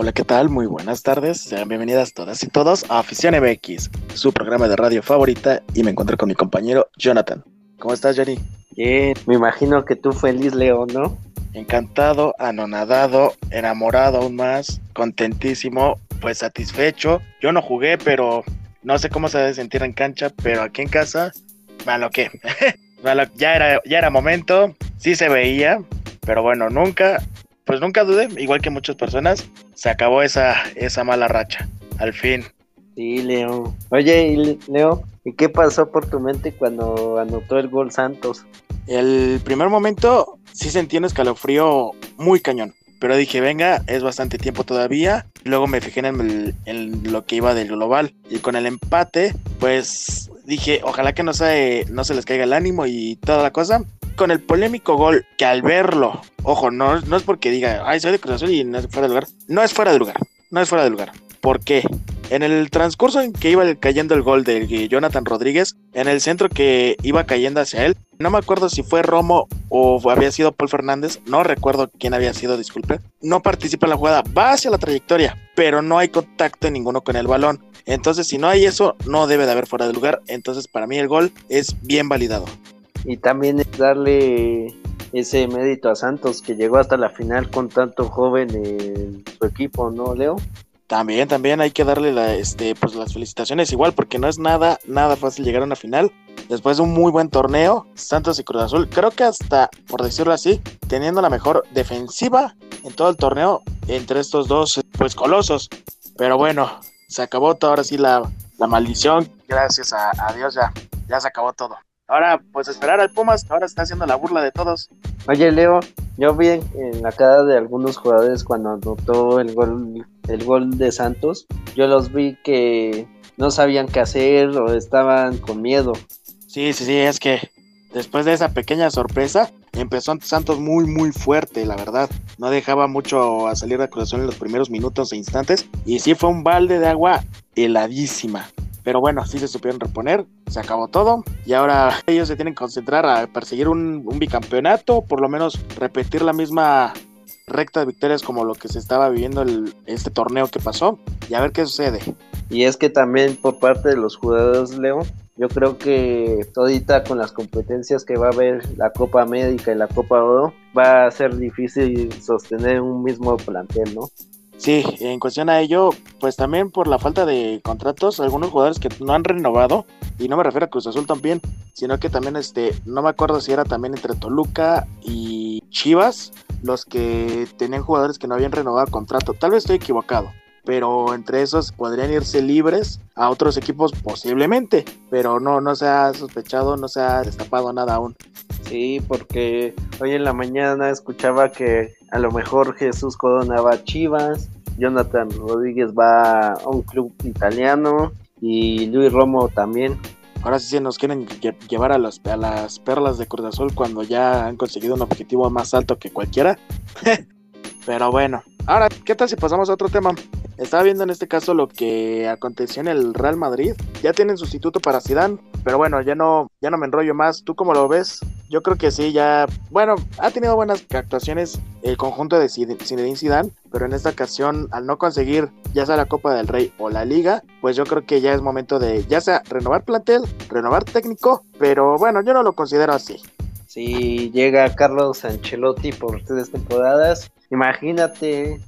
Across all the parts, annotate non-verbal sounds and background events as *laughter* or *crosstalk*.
Hola, ¿qué tal? Muy buenas tardes. Sean bienvenidas todas y todos a Afición MX, su programa de radio favorita, y me encuentro con mi compañero Jonathan. ¿Cómo estás, Johnny? Bien, me imagino que tú feliz, Leo, ¿no? Encantado, anonadado, enamorado aún más, contentísimo, pues satisfecho. Yo no jugué, pero no sé cómo se debe sentir en cancha, pero aquí en casa, malo *laughs* que. ya, era, ya era momento, sí se veía, pero bueno, nunca pues nunca dudé, igual que muchas personas, se acabó esa, esa mala racha, al fin. Sí, Leo. Oye, Leo, ¿y qué pasó por tu mente cuando anotó el gol Santos? El primer momento sí sentí un escalofrío muy cañón, pero dije, venga, es bastante tiempo todavía. Luego me fijé en, en lo que iba del global y con el empate, pues dije, ojalá que no se, no se les caiga el ánimo y toda la cosa con el polémico gol que al verlo, ojo, no, no es porque diga, ay, soy de Cruz Azul y no es fuera de lugar. No es fuera de lugar. No es fuera de lugar. ¿Por qué? En el transcurso en que iba cayendo el gol de Jonathan Rodríguez, en el centro que iba cayendo hacia él, no me acuerdo si fue Romo o había sido Paul Fernández, no recuerdo quién había sido, disculpe. No participa en la jugada, va hacia la trayectoria, pero no hay contacto ninguno con el balón. Entonces, si no hay eso, no debe de haber fuera de lugar. Entonces, para mí el gol es bien validado y también darle ese mérito a Santos que llegó hasta la final con tanto joven en su equipo, ¿no, Leo? También, también hay que darle la, este, pues las felicitaciones igual, porque no es nada, nada fácil llegar a una final. Después de un muy buen torneo, Santos y Cruz Azul, creo que hasta, por decirlo así, teniendo la mejor defensiva en todo el torneo entre estos dos, pues colosos. Pero bueno, se acabó todo, ahora sí la, la maldición. Gracias a, a Dios ya, ya se acabó todo. Ahora, pues esperar al Pumas, ahora está haciendo la burla de todos. Oye, Leo, yo vi en, la cara de algunos jugadores cuando anotó el gol, el gol de Santos, yo los vi que no sabían qué hacer o estaban con miedo. Sí, sí, sí, es que después de esa pequeña sorpresa, empezó Santos muy, muy fuerte, la verdad. No dejaba mucho a salir de acusación en los primeros minutos e instantes. Y sí fue un balde de agua heladísima. Pero bueno, sí se supieron reponer, se acabó todo y ahora *laughs* ellos se tienen que concentrar a perseguir un, bicampeonato, por lo menos repetir la misma recta de victorias como lo que se estaba viviendo el, este torneo que pasó y a ver qué sucede. Y es que también por parte de los jugadores, Leo, yo creo que todita con las competencias que va a haber la Copa América y la Copa Oro, va a ser difícil sostener un mismo plantel, ¿no? Sí, en cuestión a ello, pues también por la falta de contratos, algunos jugadores que no han renovado, y no me refiero a Cruz Azul también, sino que también este, no me acuerdo si era también entre Toluca y Chivas, los que tenían jugadores que no habían renovado contrato. Tal vez estoy equivocado, pero entre esos podrían irse libres a otros equipos posiblemente, pero no, no se ha sospechado, no se ha destapado nada aún. Sí, porque hoy en la mañana escuchaba que a lo mejor Jesús Corona va a Chivas, Jonathan Rodríguez va a un club italiano y Luis Romo también. Ahora sí se nos quieren llevar a, las perlas de Cruz Azul cuando ya han conseguido un objetivo más alto que cualquiera. *laughs* Pero bueno, ahora, ¿qué tal si pasamos a otro tema? Estaba viendo en este caso lo que aconteció en el Real Madrid. Ya tienen sustituto para Zidane, pero bueno, ya no, ya no me enrollo más. ¿Tú cómo lo ves? Yo creo que sí, ya, bueno, ha tenido buenas actuaciones el conjunto de Zinedine Zidane, pero en esta ocasión, al no conseguir ya sea la Copa del Rey o la Liga, pues yo creo que ya es momento de, ya sea renovar plantel, renovar técnico, pero bueno, yo no lo considero así. Si llega Carlos Ancelotti por tres temporadas, imagínate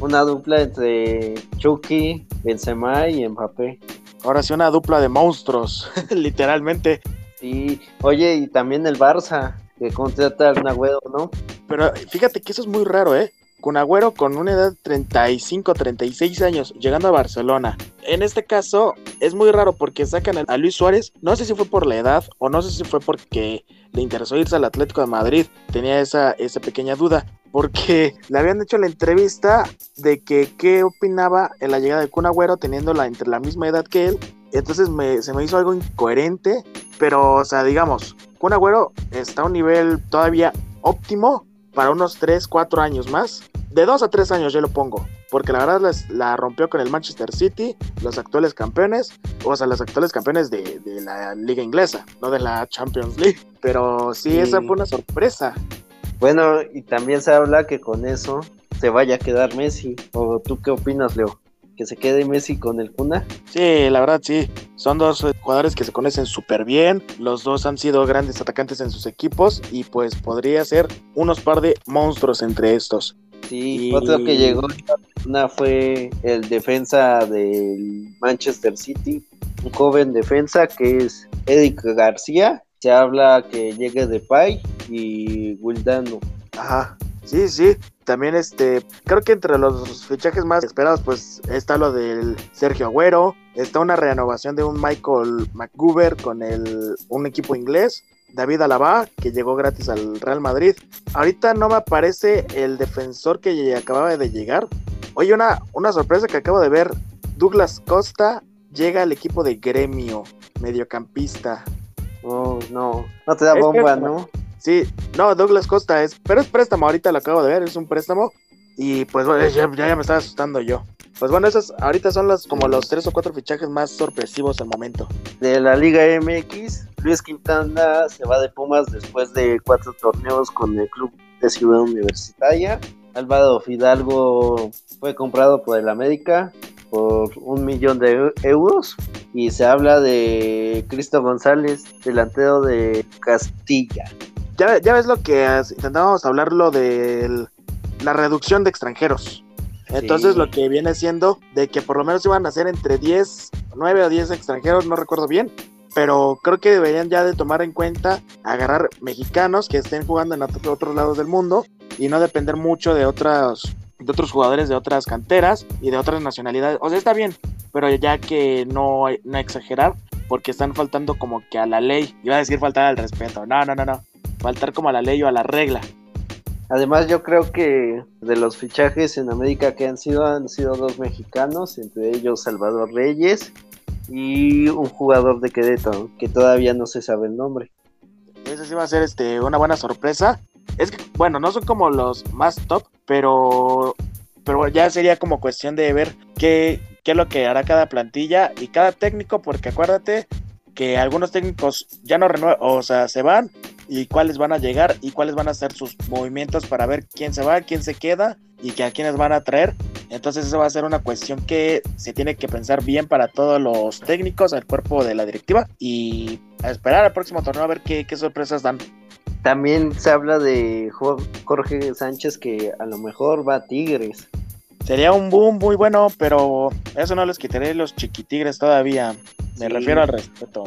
una dupla entre Chucky, Benzema y Mbappé. Ahora sí, una dupla de monstruos, *laughs* literalmente. Sí, oye, y también el Barça, que contrata al Nagüero, ¿no? Pero fíjate que eso es muy raro, ¿eh? Con Agüero con una edad de 35, 36 años, llegando a Barcelona. En este caso es muy raro porque sacan a Luis Suárez, no sé si fue por la edad o no sé si fue porque le interesó irse al Atlético de Madrid, tenía esa, esa pequeña duda, porque *laughs* le habían hecho la entrevista de que qué opinaba en la llegada de Kun Agüero teniendo la, entre la misma edad que él. Entonces se me hizo algo incoherente, pero o sea, digamos, Kun Agüero está a un nivel todavía óptimo para unos 3, 4 años más. De 2 a 3 años yo lo pongo, porque la verdad la rompió con el Manchester City, los actuales campeones, o sea, los actuales campeones de, la liga inglesa, no de la Champions League. Pero sí, esa fue una sorpresa. Bueno, y también se habla que con eso se vaya a quedar Messi. ¿O tú qué opinas, Leo? ¿Que se quede Messi con el Cuna? Sí, la verdad sí. Son dos jugadores que se conocen súper bien. Los dos han sido grandes atacantes en sus equipos y pues podría ser unos par de monstruos entre estos. Sí, otro que llegó una fue el defensa del Manchester City, un joven defensa que es Eric García. Se habla que llegue de Pay y Wildano. Ajá. Sí, sí. También este, creo que entre los fichajes más esperados, pues está lo del Sergio Agüero, está una renovación de un Michael McGuber con el, un equipo inglés, David Alaba, que llegó gratis al Real Madrid. Ahorita no me aparece el defensor que acababa de llegar. Oye, una, una sorpresa que acabo de ver, Douglas Costa llega al equipo de Gremio, mediocampista. Oh, no, no te da bomba, ¿no? Sí, no, Douglas Costa es, pero es préstamo, ahorita lo acabo de ver, es un préstamo. Y pues ya, ya me estaba asustando yo. Pues bueno, esos ahorita son los como los tres o cuatro fichajes más sorpresivos al momento. De la Liga MX, Luis Quintana se va de Pumas después de cuatro torneos con el club de Ciudad Universitaria. Álvaro Fidalgo fue comprado por el América por un millón de euros y se habla de Cristo González, delantero de Castilla ya, ya ves lo que intentábamos hablar, lo de la reducción de extranjeros. Entonces lo que viene siendo de que por lo menos iban a ser entre 10, 9 o 10 extranjeros, no recuerdo bien, pero creo que deberían ya de tomar en cuenta agarrar mexicanos que estén jugando en otros lados del mundo y no depender mucho de otros de otros jugadores de otras canteras y de otras nacionalidades. O sea, está bien, pero ya que no, no exagerar, porque están faltando como que a la ley. Iba a decir faltar al respeto. No, no, no, no faltar como a la ley o a la regla. Además yo creo que de los fichajes en América que han sido, han sido dos mexicanos, entre ellos Salvador Reyes y un jugador de Querétaro, que todavía no se sabe el nombre. Ese sí va a ser este, una buena sorpresa. Es que, bueno, no son como los más top, pero, pero ya sería como cuestión de ver qué, qué es lo que hará cada plantilla y cada técnico, porque acuérdate que algunos técnicos ya no renuevan, o sea, se van y cuáles van a llegar y cuáles van a ser sus movimientos para ver quién se va, quién se queda y que a quiénes van a traer. Entonces eso va a ser una cuestión que se tiene que pensar bien para todos los técnicos, el cuerpo de la directiva y a esperar al próximo torneo a ver qué, qué sorpresas dan. También se habla de Jorge Sánchez que a lo mejor va a Tigres. Sería un boom muy bueno, pero eso no les quitaré los chiquitigres todavía. Me refiero al respeto.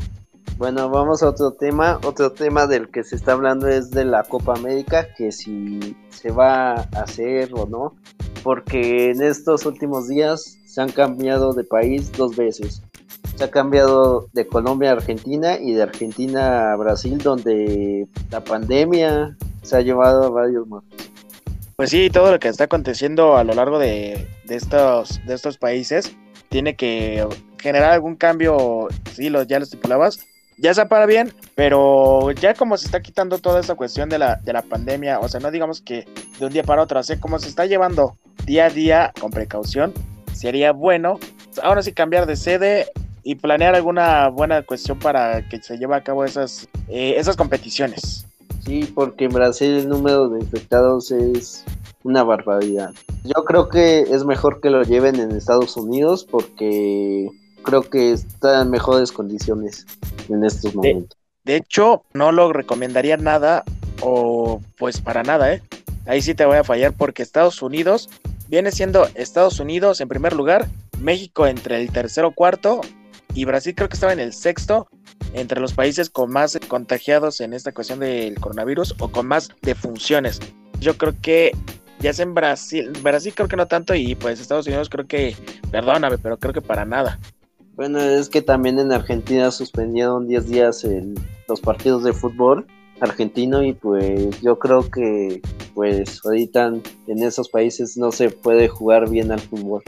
Bueno, vamos a otro tema. Otro tema del que se está hablando es de la Copa América, que si se va a hacer o no, porque en estos últimos días se han cambiado de país dos veces. Se ha cambiado de Colombia a Argentina y de Argentina a Brasil, donde la pandemia se ha llevado a varios muertos. Pues sí, todo lo que está aconteciendo a lo largo de, de, estos, de estos países tiene que generar algún cambio, sí, lo, ya lo estipulabas, ya sea para bien, pero ya como se está quitando toda esta cuestión de la, de la pandemia, o sea, no digamos que de un día para otro, o sea, como se está llevando día a día con precaución, sería bueno ahora sí cambiar de sede y planear alguna buena cuestión para que se lleve a cabo esas, eh, esas competiciones. Sí, porque en Brasil el número de infectados es una barbaridad. Yo creo que es mejor que lo lleven en Estados Unidos porque creo que está en mejores condiciones en estos momentos. De, hecho, no lo recomendaría nada o pues para nada, ¿eh? Ahí sí te voy a fallar porque Estados Unidos viene siendo Estados Unidos en primer lugar, México entre el tercero cuarto y Brasil creo que estaba en el sexto entre los países con más contagiados en esta cuestión del coronavirus o con más defunciones. Yo creo que ya sea en Brasil, Brasil creo que no tanto y pues Estados Unidos creo que, perdóname, pero creo que para nada. Bueno, es que también en Argentina suspendieron 10 días los partidos de fútbol argentino y pues yo creo que pues ahorita en esos países no se puede jugar bien al fútbol.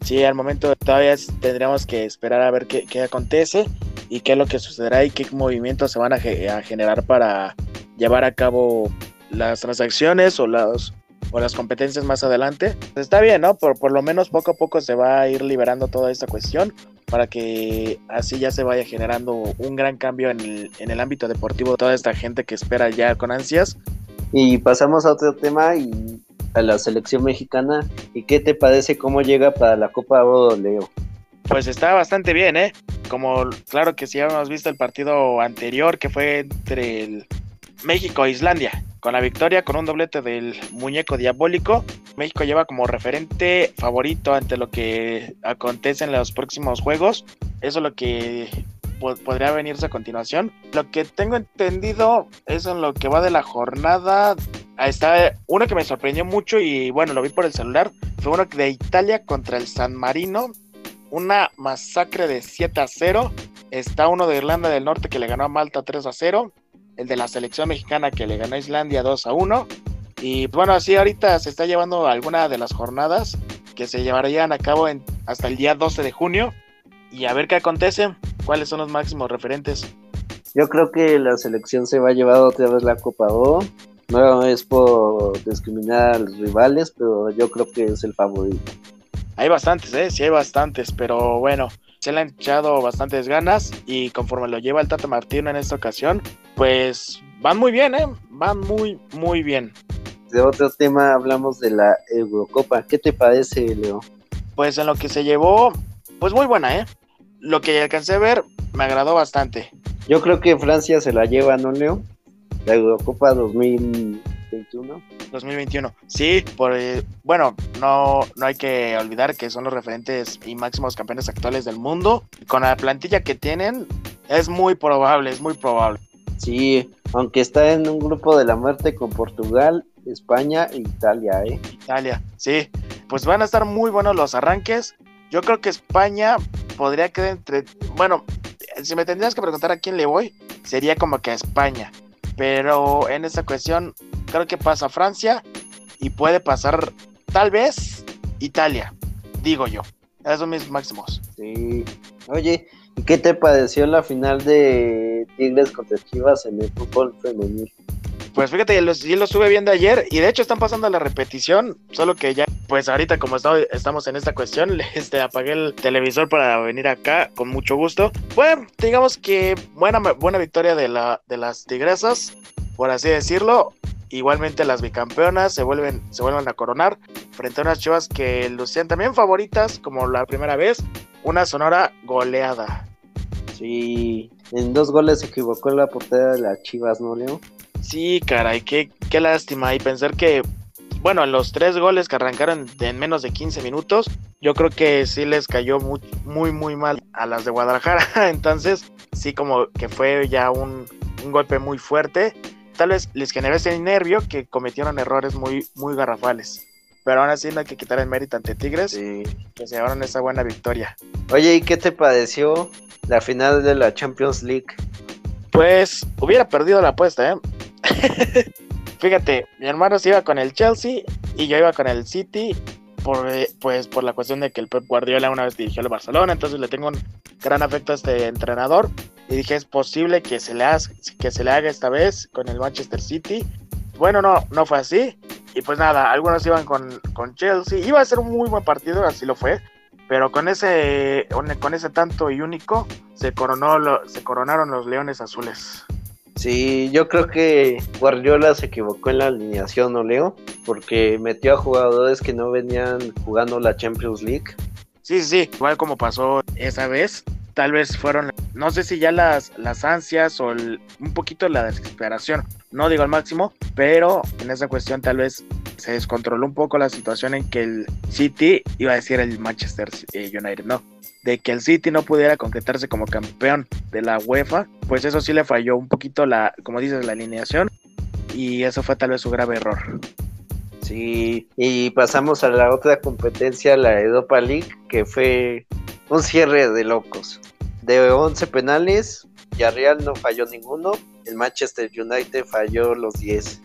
Sí, al momento todavía tendríamos que esperar a ver qué, qué acontece y qué es lo que sucederá y qué movimientos se van a, a generar para llevar a cabo las transacciones o las o las competencias más adelante. Está bien, ¿no? Por, por lo menos poco a poco se va a ir liberando toda esta cuestión para que así ya se vaya generando un gran cambio en el, en el ámbito deportivo, toda esta gente que espera ya con ansias. Y pasamos a otro tema y a la selección mexicana. ¿Y qué te parece cómo llega para la Copa Oro, Leo? Pues está bastante bien, ¿eh? Como claro que si hemos visto el partido anterior que fue entre el México e Islandia, con la victoria con un doblete del muñeco diabólico, México lleva como referente favorito ante lo que acontece en los próximos juegos. Eso es lo que podría venirse a continuación. Lo que tengo entendido es en lo que va de la jornada. Ahí está uno que me sorprendió mucho y bueno, lo vi por el celular. Fue uno de Italia contra el San Marino una masacre de 7 a 0. Está uno de Irlanda del Norte que le ganó a Malta 3 a 0. El de la selección mexicana que le ganó a Islandia 2 a 1. Y bueno, así ahorita se está llevando alguna de las jornadas que se llevarían a cabo en, hasta el día 12 de junio. Y a ver qué acontece, cuáles son los máximos referentes. Yo creo que la selección se va a llevar otra vez la Copa O. No es por discriminar a los rivales, pero yo creo que es el favorito. Hay bastantes, ¿eh? Sí hay bastantes, pero bueno, se le han echado bastantes ganas y conforme lo lleva el Tata Martino en esta ocasión, pues van muy bien, ¿eh? Van muy, muy bien. De otro tema hablamos de la Eurocopa. ¿Qué te parece, Leo? Pues en lo que se llevó, pues muy buena, ¿eh? Lo que alcancé a ver me agradó bastante. Yo creo que Francia se la lleva, ¿no, Leo? La Eurocopa 2000 2021. 2021. Sí, por, eh, bueno, no, no hay que olvidar que son los referentes y máximos campeones actuales del mundo. Con la plantilla que tienen, es muy probable, es muy probable. Sí, aunque está en un grupo de la muerte con Portugal, España e Italia, ¿eh? Italia, sí. Pues van a estar muy buenos los arranques. Yo creo que España podría quedar entre. Bueno, si me tendrías que preguntar a quién le voy, sería como que a España. Pero en esta cuestión, creo que pasa Francia y puede pasar tal vez Italia, digo yo. Esos son mis máximos. Sí. Oye, ¿y qué te pareció la final de Tigres contra Chivas en el fútbol femenil? Pues fíjate, yo lo, lo estuve viendo ayer y de hecho están pasando la repetición, solo que ya, pues ahorita como estamos en esta cuestión, *laughs* este, apagué el televisor para venir acá con mucho gusto. Bueno, digamos que buena, buena victoria de, la, de las tigresas, por así decirlo. Igualmente las bicampeonas se vuelven, se vuelven a coronar frente a unas chivas que lucían también favoritas, como la primera vez, una sonora goleada. Sí, en dos goles se equivocó la portera de las chivas, ¿no, Leo? Sí, caray, qué, qué lástima. Y pensar que, bueno, en los tres goles que arrancaron en menos de 15 minutos, yo creo que sí les cayó muy, muy, muy mal a las de Guadalajara. *laughs* Entonces, sí, como que fue ya un, un golpe muy fuerte tal vez les generó ese nervio que cometieron errores muy, muy garrafales. Pero aún así no hay que quitar el mérito ante Tigres, que se llevaron esa buena victoria. Oye, ¿y qué te pareció la final de la Champions League? Pues hubiera perdido la apuesta, ¿eh? *laughs* Fíjate, mi hermano se iba con el Chelsea y yo iba con el City por, eh, pues, por la cuestión de que el Pep Guardiola una vez dirigió al Barcelona, entonces le tengo un gran afecto a este entrenador y dije, es posible que se le haga, que se le haga esta vez con el Manchester City. Bueno, no, no fue así. Y pues nada, algunos iban con, con Chelsea. Iba a ser un muy buen partido, así lo fue. Pero con ese, con ese tanto y único, se, coronó se coronaron los Leones Azules. Sí, yo creo que Guardiola se equivocó en la alineación, ¿no, Leo? Porque metió a jugadores que no venían jugando la Champions League. Sí, sí, igual como pasó esa vez, tal vez fueron, no sé si ya las, las ansias o un poquito la desesperación, no digo al máximo, pero en esa cuestión tal vez se descontroló un poco la situación en que el City, iba a decir el Manchester eh, United, no, de que el City no pudiera concretarse como campeón de la UEFA, pues eso sí le falló un poquito la, como dices, la alineación y eso fue tal vez su grave error. Sí, y pasamos a la otra competencia, la Europa League, que fue un cierre de locos. De 11 penales, Villarreal no falló ninguno, el Manchester United falló los 10.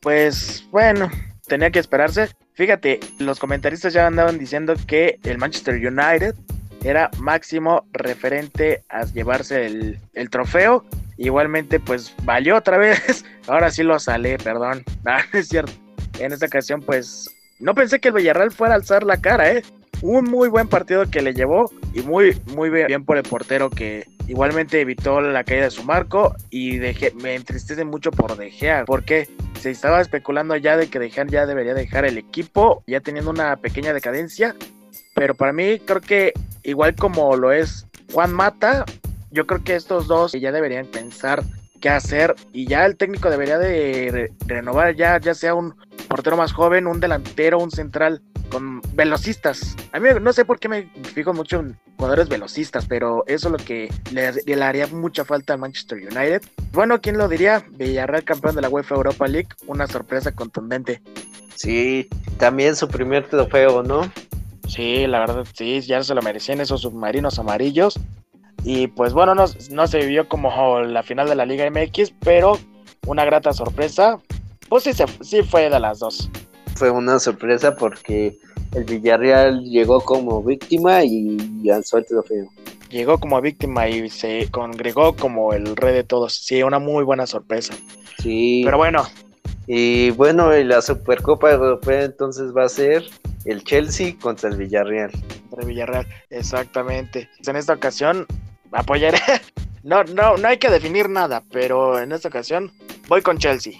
Pues bueno, tenía que esperarse. Fíjate, los comentaristas ya andaban diciendo que el Manchester United era máximo referente a llevarse el, el trofeo. Igualmente, pues valió otra *laughs* vez. Ahora sí lo sale, perdón. No, *laughs* es cierto. En esta ocasión, pues no pensé que el Villarreal fuera a alzar la cara, ¿eh? un muy buen partido que le llevó y muy, muy bien por el portero que, igualmente evitó la caída de su marco y dejé, me entristece mucho por dejar, porque se estaba especulando ya de que dejar ya debería dejar el equipo, ya teniendo una pequeña decadencia, pero para mí creo que igual como lo es Juan Mata, yo creo que estos dos ya deberían pensar qué hacer. Y ya el técnico debería de renovar ya, ya sea un portero más joven, un delantero, un central con velocistas. A mí no sé por qué me fijo mucho en jugadores velocistas, pero eso es lo que le, haría mucha falta al Manchester United. Bueno, ¿quién lo diría? Villarreal campeón de la UEFA Europa League, una sorpresa contundente. Sí, también su primer trofeo, ¿no? Sí, la verdad, sí, ya se lo merecían esos submarinos amarillos. Y pues bueno, no, no se vivió como la final de la Liga MX, pero una grata sorpresa. Pues sí, sí fue de las dos. Fue una sorpresa porque el Villarreal llegó como víctima y alzó el trofeo. Llegó como víctima y se congregó como el rey de todos. Sí, una muy buena sorpresa. Sí. Pero bueno. Y bueno, la Supercopa Europea entonces va a ser el Chelsea contra el Villarreal. Contra el Villarreal, exactamente. En esta ocasión apoyaré. *laughs* No, no, no hay que definir nada, pero en esta ocasión voy con Chelsea.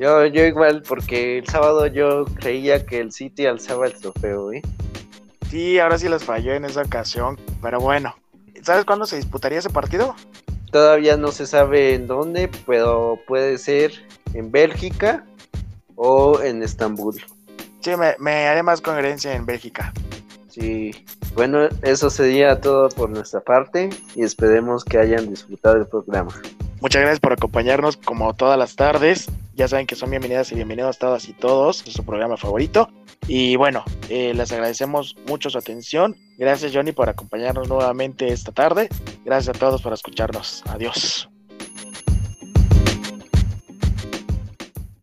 Yo, yo igual, porque el sábado yo creía que el City alzaba el trofeo, ¿eh? Sí, ahora sí les falló en esa ocasión, pero bueno. ¿Sabes cuándo se disputaría ese partido? Todavía no se sabe en dónde, pero puede ser en Bélgica o en Estambul. Sí, me, me haré más congruencia en Bélgica. Sí, bueno, eso sería todo por nuestra parte y esperemos que hayan disfrutado el programa. Muchas gracias por acompañarnos como todas las tardes. Ya saben que son bienvenidas y bienvenidos todas y todos. Es su programa favorito. Y bueno, eh, les agradecemos mucho su atención. Gracias Johnny por acompañarnos nuevamente esta tarde. Gracias a todos por escucharnos. Adiós.